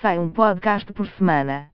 sai um podcast por semana.